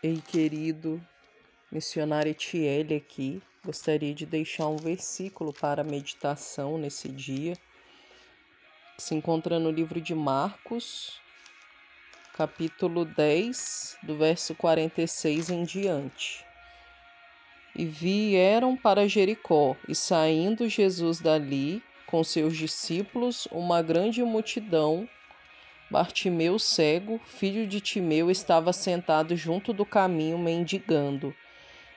Ei, querido, missionária Tiele aqui. Gostaria de deixar um versículo para meditação nesse dia. Se encontra no livro de Marcos, capítulo 10, do verso 46 em diante. E vieram para Jericó, e saindo Jesus dali, com seus discípulos, uma grande multidão Bartimeu cego, filho de Timeu, estava sentado junto do caminho mendigando.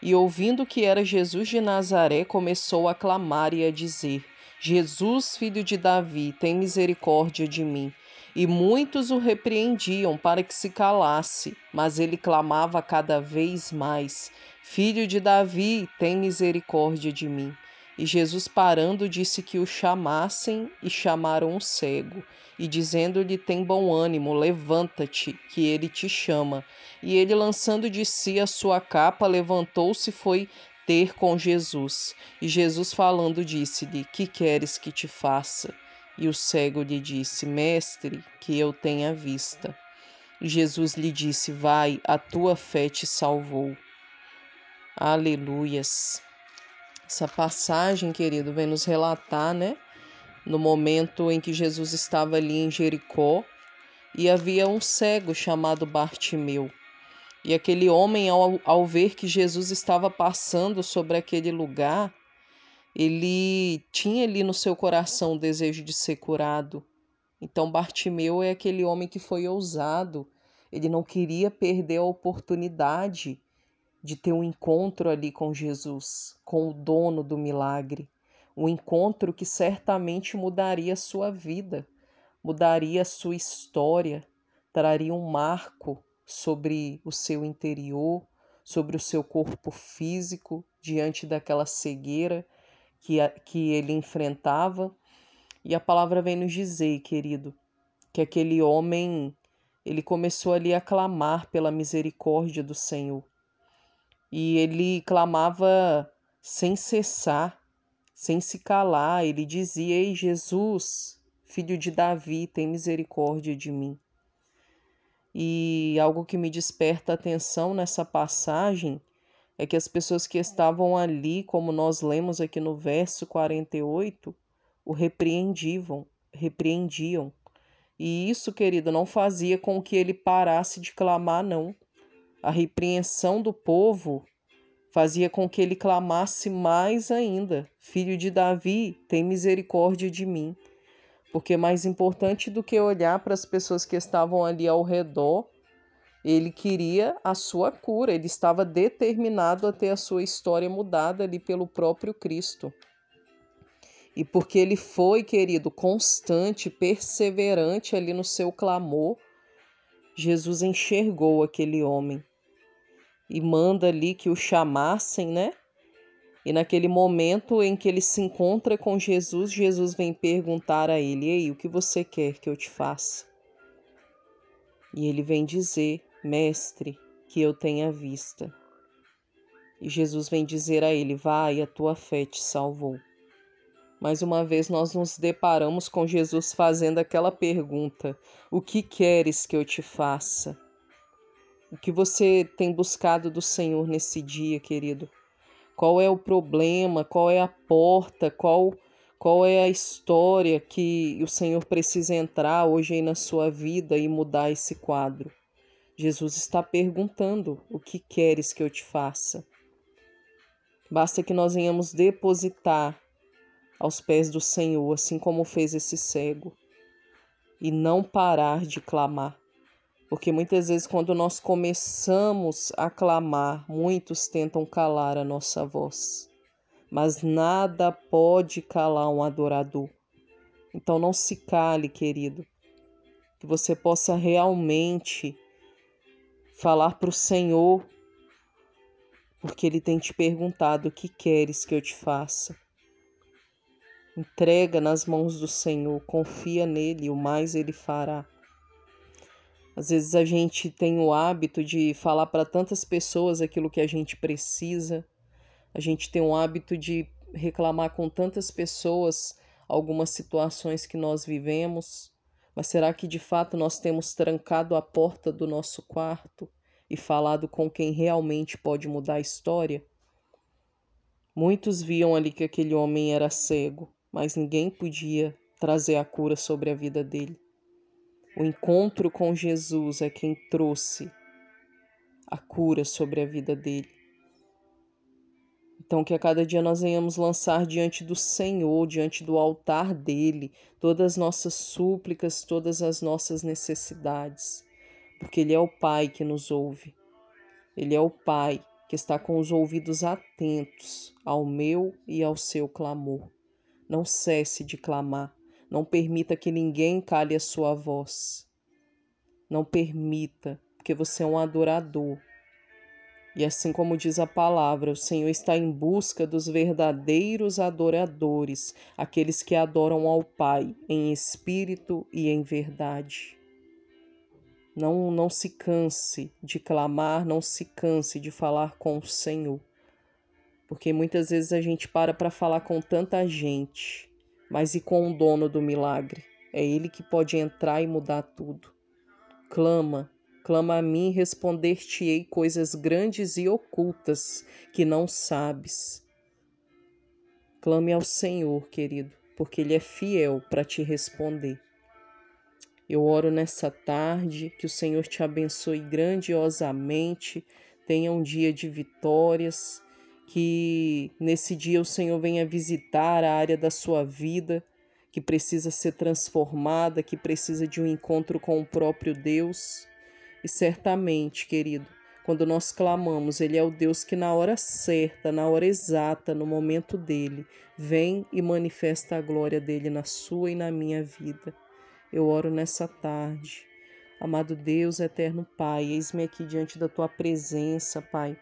E ouvindo que era Jesus de Nazaré, começou a clamar e a dizer: Jesus, filho de Davi, tem misericórdia de mim. E muitos o repreendiam para que se calasse, mas ele clamava cada vez mais: Filho de Davi, tem misericórdia de mim. E Jesus, parando, disse que o chamassem, e chamaram o cego e dizendo-lhe: Tem bom ânimo, levanta-te, que ele te chama. E ele, lançando de si a sua capa, levantou-se e foi ter com Jesus. E Jesus, falando, disse-lhe: Que queres que te faça? E o cego lhe disse: Mestre, que eu tenha vista. E Jesus lhe disse: Vai, a tua fé te salvou. Aleluias. Essa passagem, querido, vem nos relatar, né? no momento em que Jesus estava ali em Jericó e havia um cego chamado Bartimeu. E aquele homem, ao, ao ver que Jesus estava passando sobre aquele lugar, ele tinha ali no seu coração o desejo de ser curado. Então, Bartimeu é aquele homem que foi ousado, ele não queria perder a oportunidade de ter um encontro ali com Jesus, com o dono do milagre um encontro que certamente mudaria sua vida, mudaria sua história, traria um marco sobre o seu interior, sobre o seu corpo físico diante daquela cegueira que, a, que ele enfrentava. E a palavra vem nos dizer, querido, que aquele homem ele começou ali a clamar pela misericórdia do Senhor. E ele clamava sem cessar, sem se calar, ele dizia: Ei, Jesus, filho de Davi, tem misericórdia de mim. E algo que me desperta atenção nessa passagem é que as pessoas que estavam ali, como nós lemos aqui no verso 48, o repreendiam, repreendiam. E isso, querido, não fazia com que ele parasse de clamar, não. A repreensão do povo fazia com que ele clamasse mais ainda: Filho de Davi, tem misericórdia de mim. Porque mais importante do que olhar para as pessoas que estavam ali ao redor, ele queria a sua cura, ele estava determinado a ter a sua história mudada ali pelo próprio Cristo. E porque ele foi, querido, constante, perseverante ali no seu clamor, Jesus enxergou aquele homem e manda ali que o chamassem, né? E naquele momento em que ele se encontra com Jesus, Jesus vem perguntar a ele: Ei, o que você quer que eu te faça? E ele vem dizer: Mestre, que eu tenha vista. E Jesus vem dizer a ele: Vai, a tua fé te salvou. Mais uma vez nós nos deparamos com Jesus fazendo aquela pergunta: O que queres que eu te faça? O que você tem buscado do Senhor nesse dia, querido? Qual é o problema? Qual é a porta? Qual qual é a história que o Senhor precisa entrar hoje aí na sua vida e mudar esse quadro? Jesus está perguntando: o que queres que eu te faça? Basta que nós venhamos depositar aos pés do Senhor, assim como fez esse cego, e não parar de clamar. Porque muitas vezes, quando nós começamos a clamar, muitos tentam calar a nossa voz. Mas nada pode calar um adorador. Então não se cale, querido. Que você possa realmente falar para o Senhor, porque Ele tem te perguntado o que queres que eu te faça. Entrega nas mãos do Senhor, confia nele, o mais Ele fará. Às vezes a gente tem o hábito de falar para tantas pessoas aquilo que a gente precisa, a gente tem o hábito de reclamar com tantas pessoas algumas situações que nós vivemos, mas será que de fato nós temos trancado a porta do nosso quarto e falado com quem realmente pode mudar a história? Muitos viam ali que aquele homem era cego, mas ninguém podia trazer a cura sobre a vida dele. O encontro com Jesus é quem trouxe a cura sobre a vida dele. Então, que a cada dia nós venhamos lançar diante do Senhor, diante do altar dele, todas as nossas súplicas, todas as nossas necessidades, porque Ele é o Pai que nos ouve. Ele é o Pai que está com os ouvidos atentos ao meu e ao seu clamor. Não cesse de clamar, não permita que ninguém cale a sua voz. Não permita, porque você é um adorador e assim como diz a palavra, o Senhor está em busca dos verdadeiros adoradores, aqueles que adoram ao Pai em espírito e em verdade. Não, não se canse de clamar, não se canse de falar com o Senhor. Porque muitas vezes a gente para para falar com tanta gente, mas e com o dono do milagre? É ele que pode entrar e mudar tudo. Clama, Clama a mim, responder-te-ei coisas grandes e ocultas que não sabes. Clame ao Senhor, querido, porque Ele é fiel para te responder. Eu oro nessa tarde, que o Senhor te abençoe grandiosamente, tenha um dia de vitórias, que nesse dia o Senhor venha visitar a área da sua vida que precisa ser transformada, que precisa de um encontro com o próprio Deus e certamente, querido, quando nós clamamos, Ele é o Deus que, na hora certa, na hora exata, no momento dele, vem e manifesta a glória dele na sua e na minha vida. Eu oro nessa tarde. Amado Deus, eterno Pai, eis-me aqui diante da tua presença, Pai.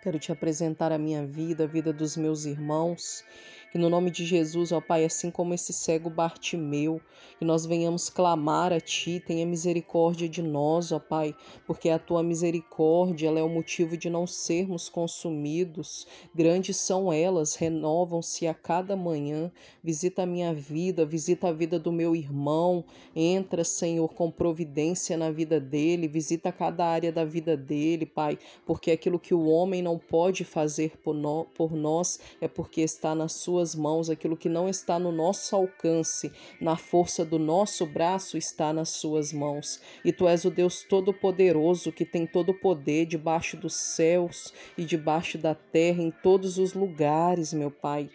Quero te apresentar a minha vida, a vida dos meus irmãos. Que no nome de Jesus, ó Pai, assim como esse cego Bartimeu, que nós venhamos clamar a Ti, tenha misericórdia de nós, ó Pai, porque a Tua misericórdia ela é o motivo de não sermos consumidos. Grandes são elas, renovam-se a cada manhã. Visita a minha vida, visita a vida do meu irmão. Entra, Senhor, com providência na vida dele, visita cada área da vida dele, Pai, porque aquilo que o homem não pode fazer por, nós é porque está na Sua tuas mãos, aquilo que não está no nosso alcance, na força do nosso braço, está nas suas mãos. E tu és o Deus Todo-Poderoso que tem todo o poder debaixo dos céus e debaixo da terra, em todos os lugares, meu Pai.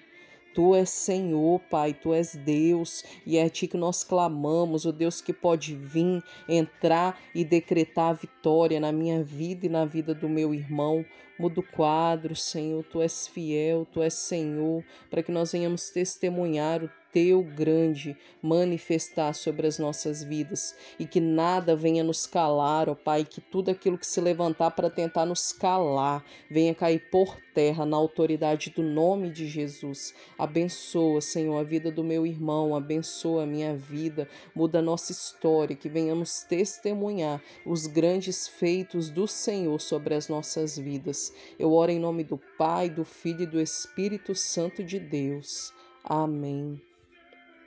Tu és Senhor, Pai, Tu és Deus, e é a Ti que nós clamamos, o Deus que pode vir, entrar e decretar a vitória na minha vida e na vida do meu irmão. Muda o quadro, Senhor, Tu és fiel, Tu és Senhor, para que nós venhamos testemunhar o teu grande manifestar sobre as nossas vidas e que nada venha nos calar, ó Pai, que tudo aquilo que se levantar para tentar nos calar venha cair por terra na autoridade do nome de Jesus. Abençoa, Senhor, a vida do meu irmão, abençoa a minha vida, muda a nossa história, que venhamos testemunhar os grandes feitos do Senhor sobre as nossas vidas. Eu oro em nome do Pai, do Filho e do Espírito Santo de Deus. Amém.